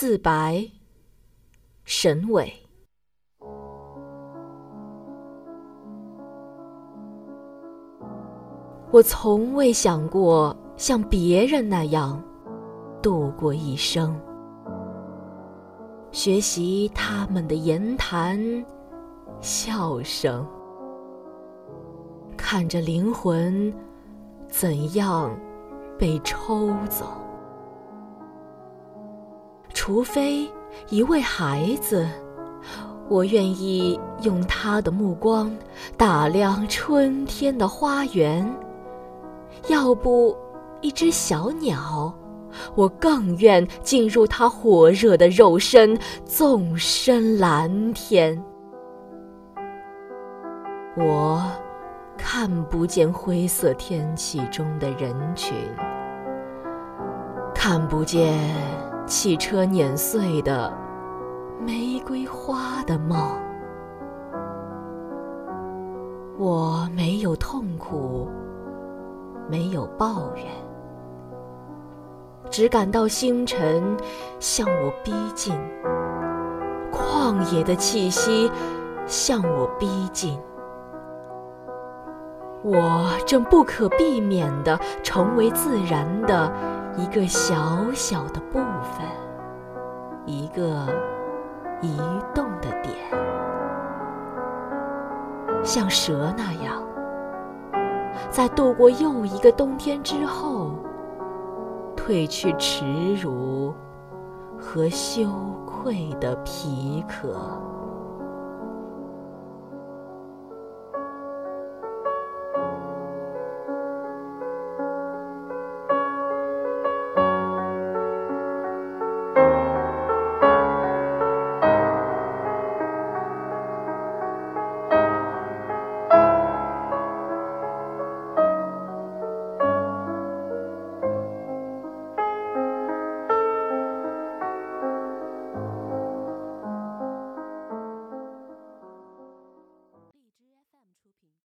自白，沈伟。我从未想过像别人那样度过一生，学习他们的言谈、笑声，看着灵魂怎样被抽走。除非一位孩子，我愿意用他的目光打量春天的花园。要不，一只小鸟，我更愿进入它火热的肉身，纵身蓝天。我看不见灰色天气中的人群，看不见汽车碾碎的玫瑰花的梦。我没有痛苦。没有抱怨，只感到星辰向我逼近，旷野的气息向我逼近。我正不可避免地成为自然的一个小小的部分，一个移动的点，像蛇那样。在度过又一个冬天之后，褪去耻辱和羞愧的皮壳。